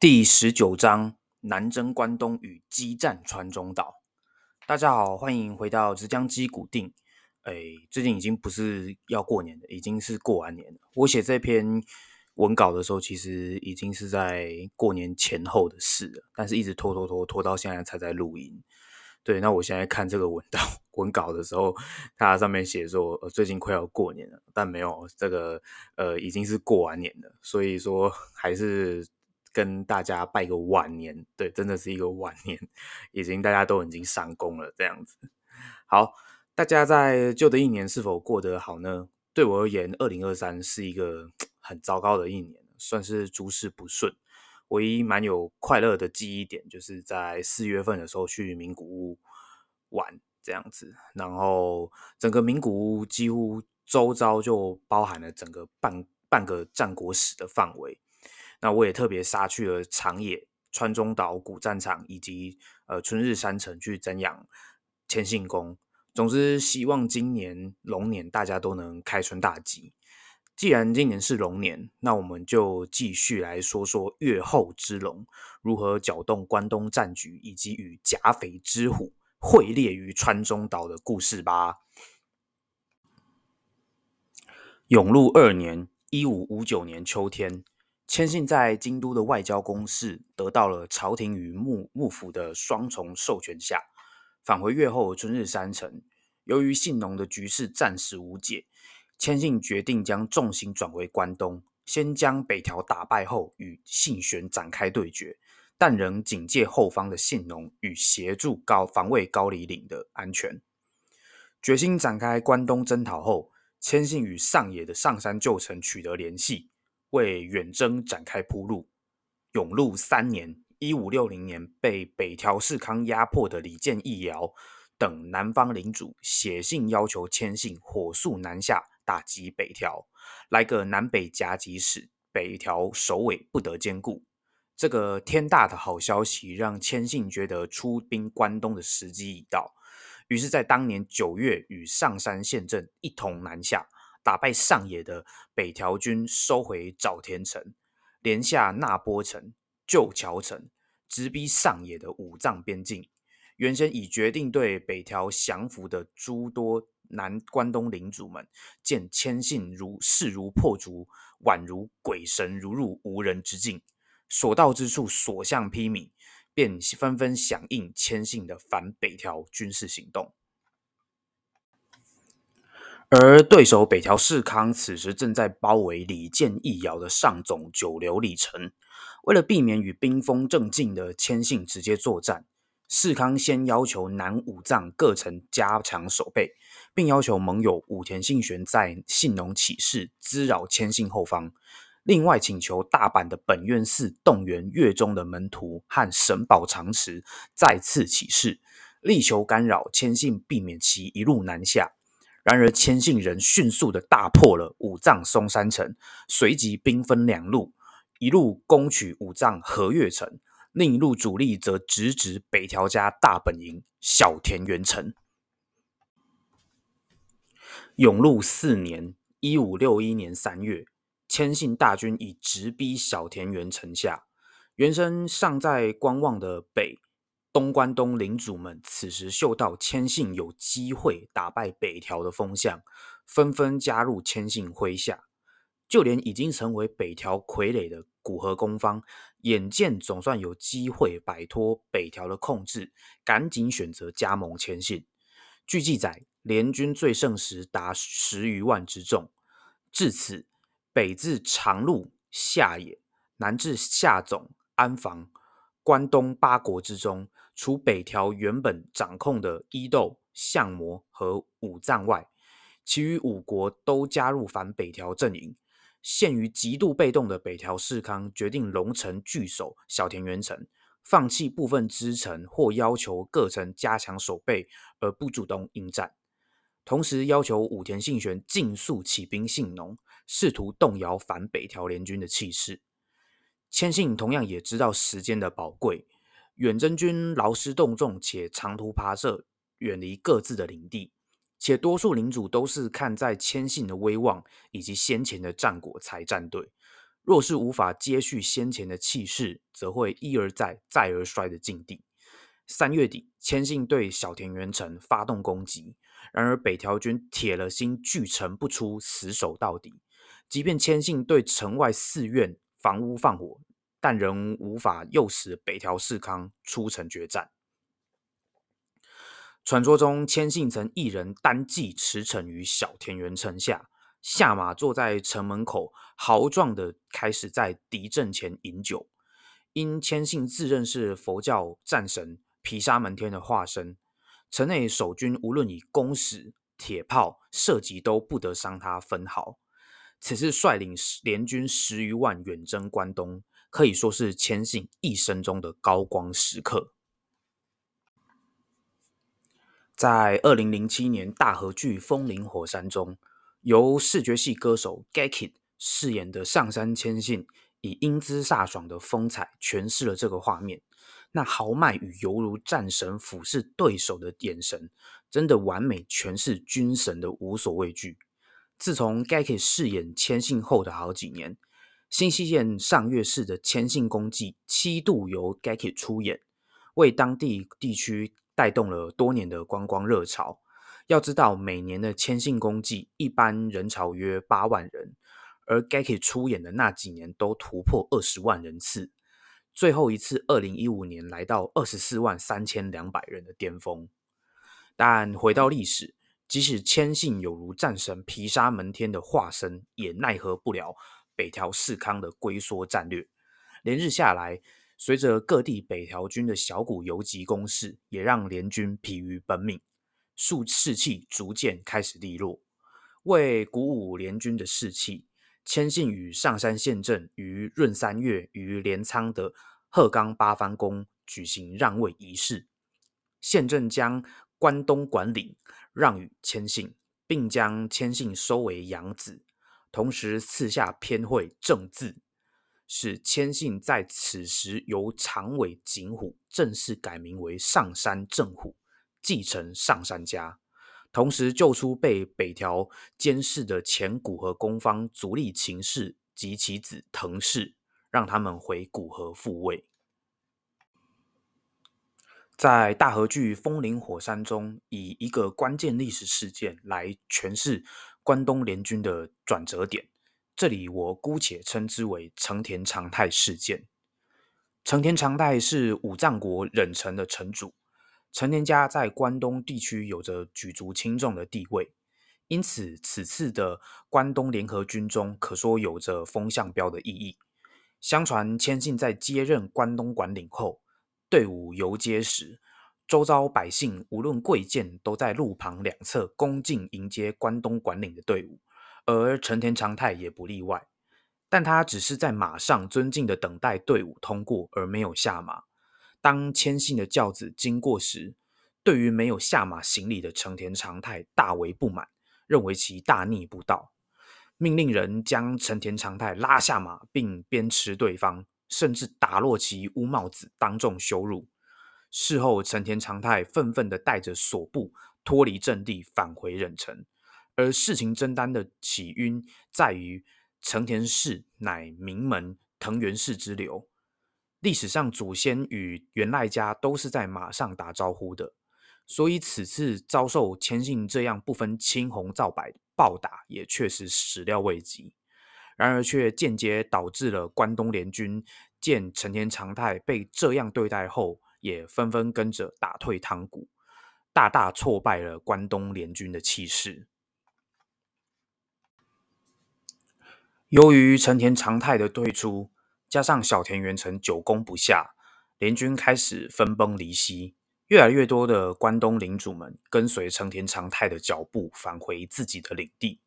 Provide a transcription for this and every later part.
第十九章：南征关东与激战川中岛。大家好，欢迎回到直江基古定。哎，最近已经不是要过年了，已经是过完年了。我写这篇文稿的时候，其实已经是在过年前后的事了，但是一直拖拖拖拖到现在才在录音。对，那我现在看这个文稿 文稿的时候，它上面写说，呃，最近快要过年了，但没有这个，呃，已经是过完年了，所以说还是。跟大家拜个晚年，对，真的是一个晚年，已经大家都已经上工了这样子。好，大家在旧的一年是否过得好呢？对我而言，二零二三是一个很糟糕的一年，算是诸事不顺。唯一蛮有快乐的记忆点，就是在四月份的时候去名古屋玩这样子，然后整个名古屋几乎周遭就包含了整个半半个战国史的范围。那我也特别杀去了长野、川中岛古战场以及呃春日山城去瞻仰千信宫。总之，希望今年龙年大家都能开春大吉。既然今年是龙年，那我们就继续来说说月后之龙如何搅动关东战局，以及与甲斐之虎会猎于川中岛的故事吧。永禄二年（一五五九年）秋天。千信在京都的外交公事得到了朝廷与幕幕府的双重授权下，返回越后春日山城。由于信浓的局势暂时无解，千信决定将重心转回关东，先将北条打败后，与信玄展开对决，但仍警戒后方的信浓与协助高防卫高里岭的安全。决心展开关东征讨后，千信与上野的上山旧城取得联系。为远征展开铺路。永禄三年（一五六零年），被北条氏康压迫的李建义尧等南方领主写信要求千信火速南下打击北条，来个南北夹击使北条首尾不得兼顾。这个天大的好消息让千信觉得出兵关东的时机已到，于是，在当年九月与上山县镇一同南下。打败上野的北条军，收回沼田城，连下那波城、旧桥城，直逼上野的五藏边境。原先已决定对北条降服的诸多南关东领主们，见千信如势如破竹，宛如鬼神如入无人之境，所到之处所向披靡，便纷纷响应千信的反北条军事行动。而对手北条氏康此时正在包围李建义遥的上总九流里城，为了避免与兵锋正劲的千信直接作战，世康先要求南五藏各城加强守备，并要求盟友武田信玄在信浓起事，滋扰千信后方。另外，请求大阪的本院寺动员月中的门徒和神保长池再次起事，力求干扰千信，避免其一路南下。然而，千信人迅速的大破了五藏松山城，随即兵分两路，一路攻取五藏和月城，另一路主力则直指北条家大本营小田原城。永禄四年（一五六一年）三月，千信大军已直逼小田原城下，原生尚在观望的北。东关东领主们此时嗅到千信有机会打败北条的风向，纷纷加入千信麾下。就连已经成为北条傀儡的古河公方，眼见总算有机会摆脱北条的控制，赶紧选择加盟千信。据记载，联军最盛时达十余万之众。至此，北至长路、下野，南至下总、安房，关东八国之中。除北条原本掌控的伊豆、相模和五藏外，其余五国都加入反北条阵营。陷于极度被动的北条氏康决定龙城据守小田原城，放弃部分支城或要求各城加强守备，而不主动应战。同时要求武田信玄尽速起兵信浓，试图动摇反北条联军的气势。千信同样也知道时间的宝贵。远征军劳师动众，且长途跋涉，远离各自的领地，且多数领主都是看在千信的威望以及先前的战果才站队。若是无法接续先前的气势，则会一而再、再而衰的境地。三月底，千信对小田原城发动攻击，然而北条军铁了心拒城不出，死守到底。即便千信对城外寺院、房屋放火，但仍无法诱使北条氏康出城决战。传说中，千信曾一人单骑驰骋于小田园城下，下马坐在城门口，豪壮的开始在敌阵前饮酒。因千信自认是佛教战神毗沙门天的化身，城内守军无论以弓矢、铁炮射击，都不得伤他分毫。此次率领联军十余万远征关东，可以说是千信一生中的高光时刻。在二零零七年大河剧《风林火山》中，由视觉系歌手 Gakid 饰演的上山千信，以英姿飒爽的风采诠释了这个画面。那豪迈与犹如战神俯视对手的眼神，真的完美诠释军神的无所畏惧。自从 Gakid 饰演千信后的好几年，新西县上月市的千信公祭七度由 g a k i 出演，为当地地区。带动了多年的观光热潮。要知道，每年的千信公祭一般人潮约八万人，而 Gaki 出演的那几年都突破二十万人次。最后一次，二零一五年来到二十四万三千两百人的巅峰。但回到历史，即使千信有如战神毗沙门天的化身，也奈何不了北条氏康的龟缩战略。连日下来。随着各地北条军的小股游击攻势，也让联军疲于奔命，数士气逐渐开始低落。为鼓舞联军的士气，千信与上山县政于闰三月于镰仓的鹤冈八幡宫举行让位仪式，县政将关东管理让与千信，并将千信收为养子，同时赐下偏讳正字。使千信在此时由长尾景虎正式改名为上山正虎，继承上山家，同时救出被北条监视的前古河公方足利晴氏及其子藤氏，让他们回古河复位。在大河剧《风林火山》中，以一个关键历史事件来诠释关东联军的转折点。这里我姑且称之为成田长泰事件。成田长泰是武藏国忍城的城主，成田家在关东地区有着举足轻重的地位，因此此次的关东联合军中可说有着风向标的意义。相传谦信在接任关东管领后，队伍游街时，周遭百姓无论贵贱，都在路旁两侧恭敬迎接关东管领的队伍。而成田长泰也不例外，但他只是在马上尊敬的等待队伍通过，而没有下马。当千信的轿子经过时，对于没有下马行礼的成田长泰大为不满，认为其大逆不道，命令人将成田长泰拉下马，并鞭笞对方，甚至打落其乌帽子，当众羞辱。事后，成田长泰愤愤地带着所部脱离阵地，返回忍城。而事情真单的起因在于成田氏乃名门藤原氏之流，历史上祖先与源赖家都是在马上打招呼的，所以此次遭受千信这样不分青红皂白暴打，也确实始料未及。然而却间接导致了关东联军见成田长泰被这样对待后，也纷纷跟着打退堂鼓，大大挫败了关东联军的气势。由于成田长泰的退出，加上小田原城久攻不下，联军开始分崩离析。越来越多的关东领主们跟随成田长泰的脚步返回自己的领地。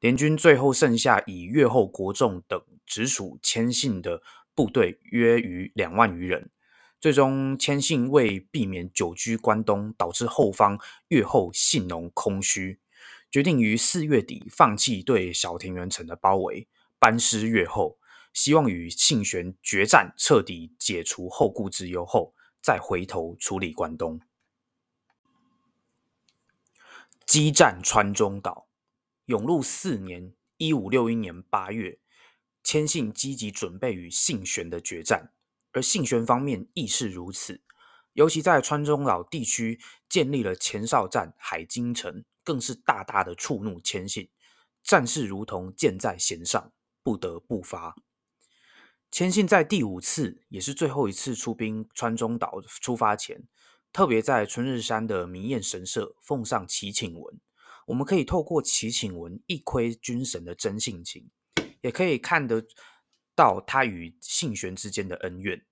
联军最后剩下以越后国众等直属千信的部队约于两万余人。最终，千信为避免久居关东，导致后方越后信农空虚。决定于四月底放弃对小田原城的包围，班师越后，希望与信玄决战，彻底解除后顾之忧后，再回头处理关东。激战川中岛，永禄四年（一五六一年）八月，千信积极准备与信玄的决战，而信玄方面亦是如此。尤其在川中岛地区建立了前哨站海津城，更是大大的触怒千信。战事如同箭在弦上，不得不发。千信在第五次，也是最后一次出兵川中岛出发前，特别在春日山的明彦神社奉上祈请文。我们可以透过祈请文一窥君神的真性情，也可以看得到他与信玄之间的恩怨。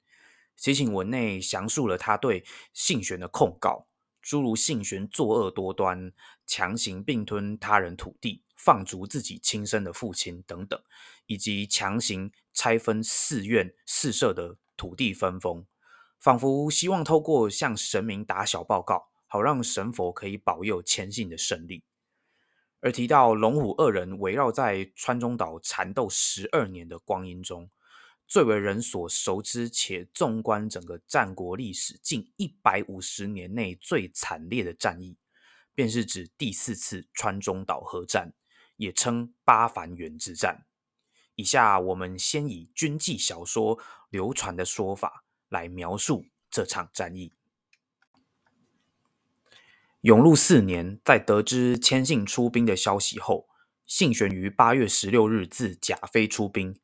写请文内详述了他对信玄的控告，诸如信玄作恶多端、强行并吞他人土地。放逐自己亲生的父亲等等，以及强行拆分寺院寺社的土地分封，仿佛希望透过向神明打小报告，好让神佛可以保佑千信的胜利。而提到龙虎二人围绕在川中岛缠斗十二年的光阴中，最为人所熟知且纵观整个战国历史近一百五十年内最惨烈的战役，便是指第四次川中岛合战。也称八幡原之战。以下我们先以军纪小说流传的说法来描述这场战役。永禄四年，在得知千信出兵的消息后，信玄于八月十六日自甲飞出兵。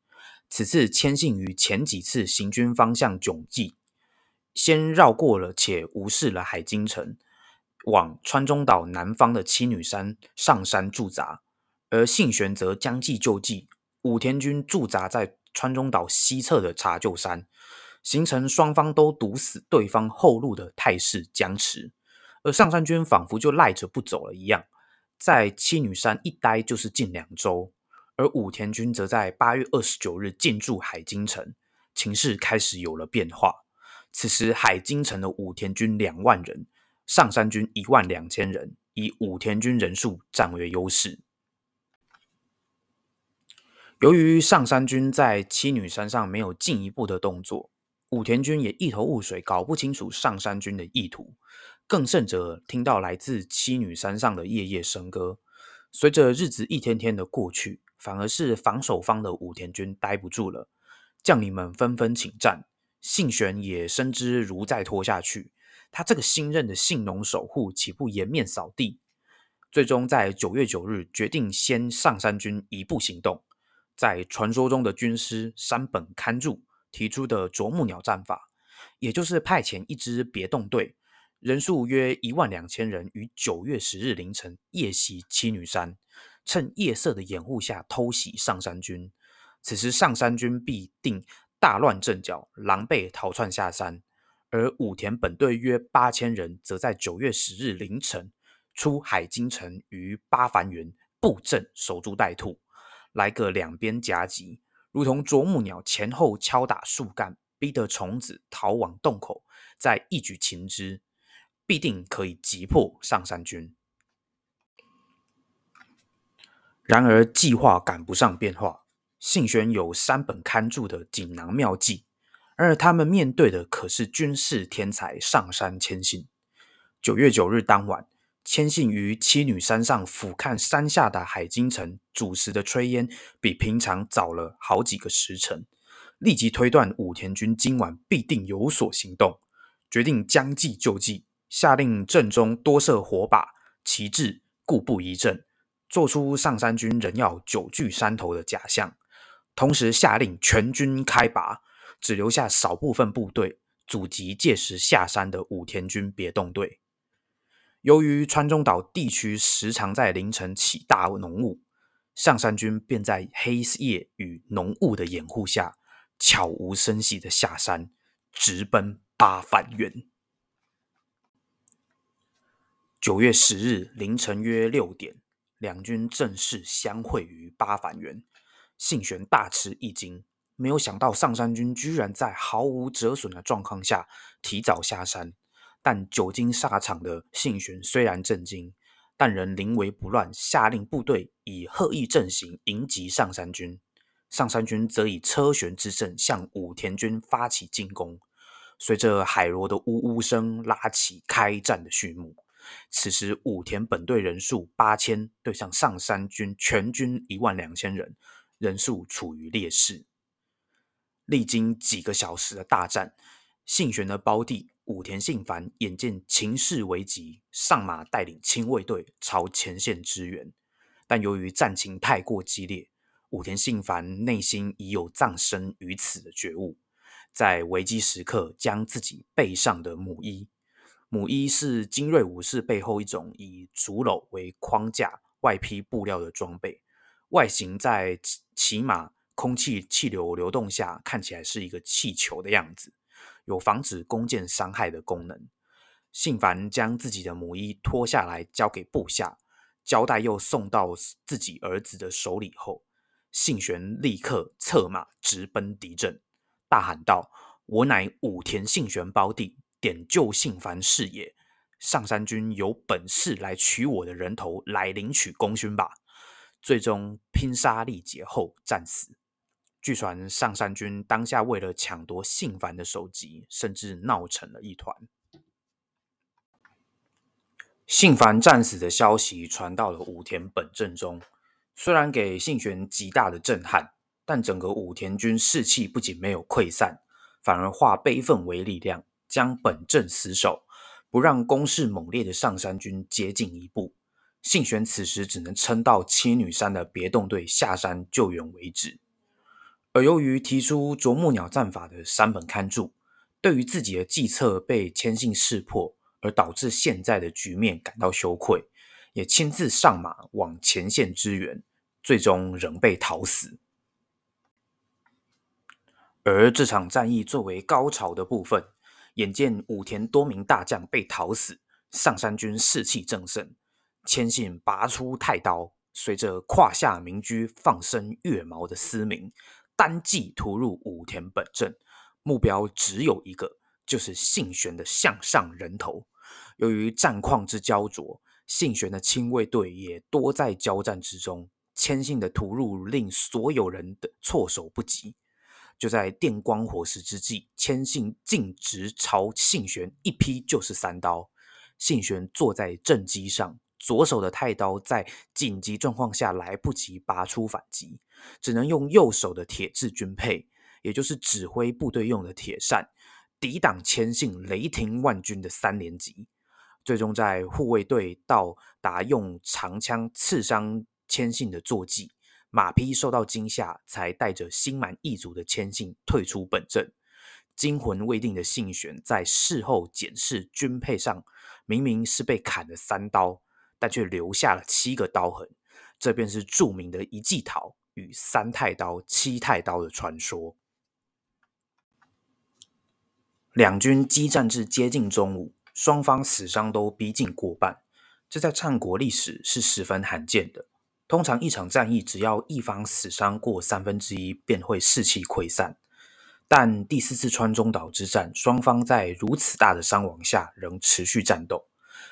此次千信于前几次行军方向迥异，先绕过了且无视了海津城，往川中岛南方的七女山上山驻扎。而信玄则将计就计，武田军驻扎在川中岛西侧的茶臼山，形成双方都堵死对方后路的态势僵持。而上山军仿佛就赖着不走了一样，在七女山一待就是近两周。而武田军则在八月二十九日进驻海津城，情势开始有了变化。此时海津城的武田军两万人，上山军一万两千人，以武田军人数占为优势。由于上山军在七女山上没有进一步的动作，武田军也一头雾水，搞不清楚上山军的意图。更甚者，听到来自七女山上的夜夜笙歌。随着日子一天天的过去，反而是防守方的武田军待不住了，将领们纷纷请战。信玄也深知如再拖下去，他这个新任的信农守护岂不颜面扫地？最终在九月九日决定先上山军一步行动。在传说中的军师山本勘助提出的啄木鸟战法，也就是派遣一支别动队，人数约一万两千人，于九月十日凌晨夜袭七女山，趁夜色的掩护下偷袭上山军。此时上山军必定大乱阵脚，狼狈逃窜下山。而武田本队约八千人，则在九月十日凌晨出海京城，于八幡原布阵守株待兔。来个两边夹击，如同啄木鸟前后敲打树干，逼得虫子逃往洞口，再一举擒之，必定可以击破上山军。然而计划赶不上变化，信玄有山本勘助的锦囊妙计，而他们面对的可是军事天才上山千信。九月九日当晚。千信于七女山上俯瞰山下的海津城，主持的炊烟比平常早了好几个时辰，立即推断武田军今晚必定有所行动，决定将计就计，下令阵中多设火把、旗帜，固步一阵，做出上山军人要久居山头的假象，同时下令全军开拔，只留下少部分部队阻击届时下山的武田军别动队。由于川中岛地区时常在凌晨起大浓雾，上山军便在黑夜与浓雾的掩护下，悄无声息的下山，直奔八幡原。九月十日凌晨约六点，两军正式相会于八幡原。信玄大吃一惊，没有想到上山军居然在毫无折损的状况下提早下山。但久经沙场的信玄虽然震惊，但仍临危不乱，下令部队以鹤翼阵型迎击上山军。上山军则以车旋之阵向武田军发起进攻。随着海螺的呜呜声，拉起开战的序幕。此时武田本队人数八千，对上上山军全军一万两千人，人数处于劣势。历经几个小时的大战，信玄的胞弟武田信繁眼见情势危急，上马带领亲卫队朝前线支援。但由于战情太过激烈，武田信繁内心已有葬身于此的觉悟，在危机时刻将自己背上的母衣。母衣是精锐武士背后一种以竹篓为框架、外披布料的装备，外形在骑马空气气流流动下看起来是一个气球的样子，有防止弓箭伤害的功能。信繁将自己的母衣脱下来交给部下。交代又送到自己儿子的手里后，信玄立刻策马直奔敌阵，大喊道：“我乃武田信玄胞弟，点救信繁是也。上山君有本事来取我的人头，来领取功勋吧！”最终拼杀力竭后战死。据传上山君当下为了抢夺信繁的首级，甚至闹成了一团。信繁战死的消息传到了武田本阵中，虽然给信玄极大的震撼，但整个武田军士气不仅没有溃散，反而化悲愤为力量，将本阵死守，不让攻势猛烈的上山军接近一步。信玄此时只能撑到七女山的别动队下山救援为止。而由于提出啄木鸟战法的山本勘助，对于自己的计策被千信识破。而导致现在的局面感到羞愧，也亲自上马往前线支援，最终仍被讨死。而这场战役作为高潮的部分，眼见武田多名大将被讨死，上山军士气正盛，千信拔出太刀，随着胯下明驹放生月毛的嘶鸣，单骑突入武田本阵，目标只有一个，就是信玄的向上人头。由于战况之焦灼，信玄的亲卫队也多在交战之中。千信的突入令所有人的措手不及。就在电光火石之际，千信径直朝信玄一劈就是三刀。信玄坐在正机上，左手的太刀在紧急状况下来不及拔出反击，只能用右手的铁质军配，也就是指挥部队用的铁扇，抵挡千信雷霆万钧的三连击。最终在护卫队到达用长枪刺伤千信的坐骑，马匹受到惊吓，才带着心满意足的千信退出本阵。惊魂未定的信玄在事后检视军配上，明明是被砍了三刀，但却留下了七个刀痕。这便是著名的一骑桃与三太刀、七太刀的传说。两军激战至接近中午。双方死伤都逼近过半，这在战国历史是十分罕见的。通常一场战役只要一方死伤过三分之一，便会士气溃散。但第四次川中岛之战，双方在如此大的伤亡下仍持续战斗。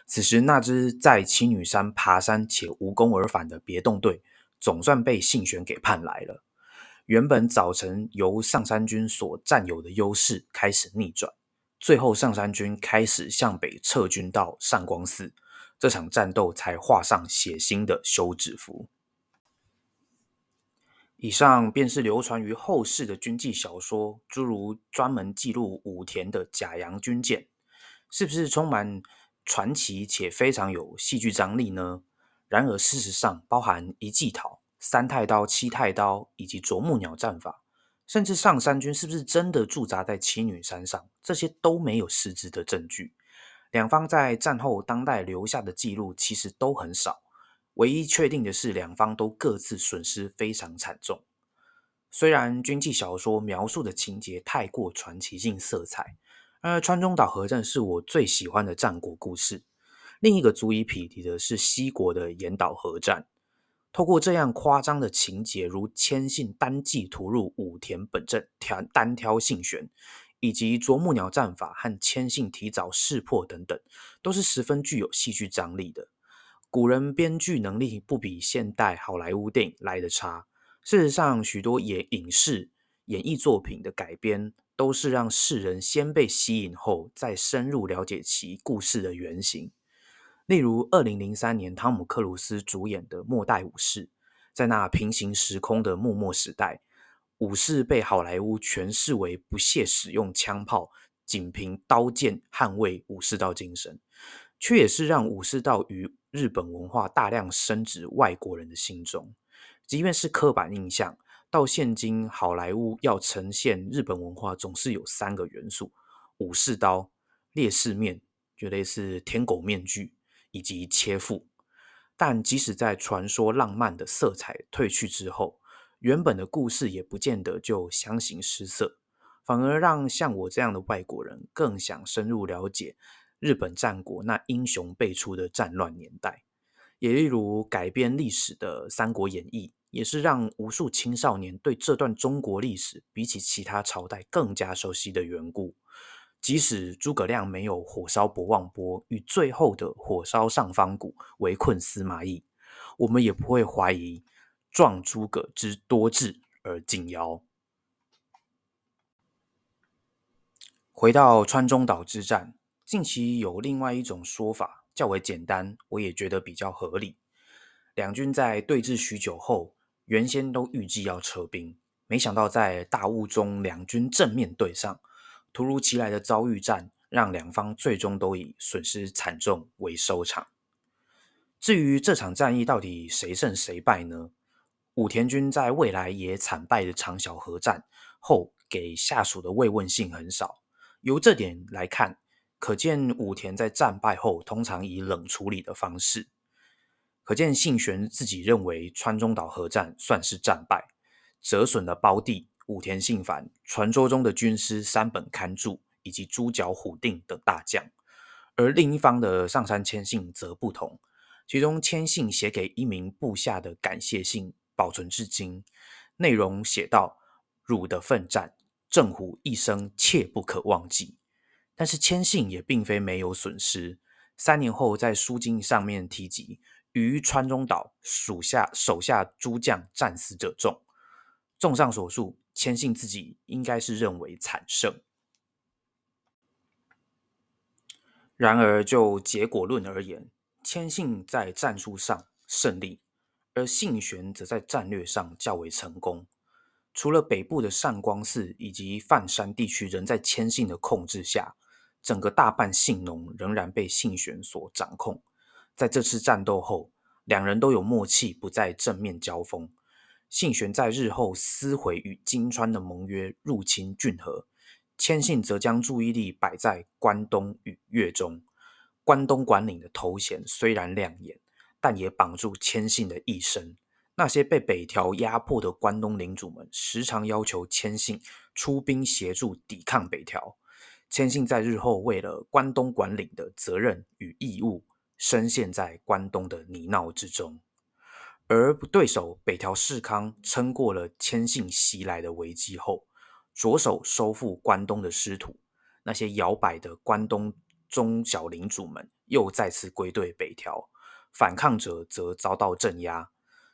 此时，那支在七女山爬山且无功而返的别动队，总算被信玄给盼来了。原本早晨由上山军所占有的优势开始逆转。最后，上山军开始向北撤军到上光寺，这场战斗才画上血腥的休止符。以上便是流传于后世的军纪小说，诸如专门记录武田的甲阳军舰，是不是充满传奇且非常有戏剧张力呢？然而，事实上，包含一骑讨、三太刀、七太刀以及啄木鸟战法。甚至上山军是不是真的驻扎在七女山上？这些都没有实质的证据。两方在战后当代留下的记录其实都很少。唯一确定的是，两方都各自损失非常惨重。虽然军纪小说描述的情节太过传奇性色彩，而川中岛合战是我最喜欢的战国故事。另一个足以匹敌的是西国的岩岛合战。透过这样夸张的情节，如千信单骑突入武田本阵，挑单挑信玄，以及啄木鸟战法和千信提早识破等等，都是十分具有戏剧张力的。古人编剧能力不比现代好莱坞电影来的差。事实上，许多演影视演绎作品的改编，都是让世人先被吸引后，再深入了解其故事的原型。例如，二零零三年汤姆克鲁斯主演的《末代武士》，在那平行时空的幕末时代，武士被好莱坞诠释为不屑使用枪炮，仅凭刀剑捍卫武士道精神，却也是让武士道与日本文化大量升值外国人的心中。即便是刻板印象，到现今好莱坞要呈现日本文化，总是有三个元素：武士刀、烈士面，就类似天狗面具，以及切腹。但即使在传说浪漫的色彩褪去之后，原本的故事也不见得就相形失色，反而让像我这样的外国人更想深入了解日本战国那英雄辈出的战乱年代。也例如改编历史的《三国演义》，也是让无数青少年对这段中国历史比起其他朝代更加熟悉的缘故。即使诸葛亮没有火烧博望坡与最后的火烧上方谷围困司马懿，我们也不会怀疑壮诸葛之多智而敬尧。回到川中岛之战，近期有另外一种说法较为简单，我也觉得比较合理。两军在对峙许久后，原先都预计要撤兵，没想到在大雾中两军正面对上。突如其来的遭遇战，让两方最终都以损失惨重为收场。至于这场战役到底谁胜谁败呢？武田军在未来也惨败的长小河战后，给下属的慰问信很少。由这点来看，可见武田在战败后通常以冷处理的方式。可见信玄自己认为川中岛合战算是战败，折损了胞弟。武田信繁、传说中的军师山本勘助以及猪脚虎定等大将，而另一方的上杉谦信则不同。其中谦信写给一名部下的感谢信保存至今，内容写道：“汝的奋战，正虎一生切不可忘记。”但是谦信也并非没有损失。三年后，在书经上面提及，于川中岛属下手下诸将战死者众。综上所述。谦信自己应该是认为惨胜，然而就结果论而言，谦信在战术上胜利，而信玄则在战略上较为成功。除了北部的善光寺以及范山地区仍在谦信的控制下，整个大半信农仍然被信玄所掌控。在这次战斗后，两人都有默契，不再正面交锋。信玄在日后撕毁与金川的盟约，入侵骏河；谦信则将注意力摆在关东与越中。关东管领的头衔虽然亮眼，但也绑住谦信的一生。那些被北条压迫的关东领主们，时常要求谦信出兵协助抵抗北条。谦信在日后为了关东管领的责任与义务，深陷在关东的泥淖之中。而对手北条氏康撑过了谦信袭来的危机后，着手收复关东的失土，那些摇摆的关东中小领主们又再次归队北条，反抗者则遭到镇压。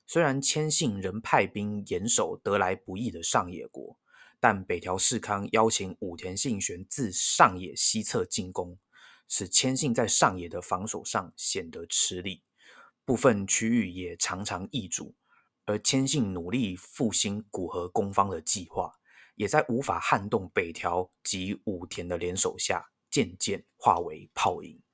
虽然谦信仍派兵严守得来不易的上野国，但北条氏康邀请武田信玄自上野西侧进攻，使谦信在上野的防守上显得吃力。部分区域也常常易主，而谦信努力复兴古河攻方的计划，也在无法撼动北条及武田的联手下，渐渐化为泡影。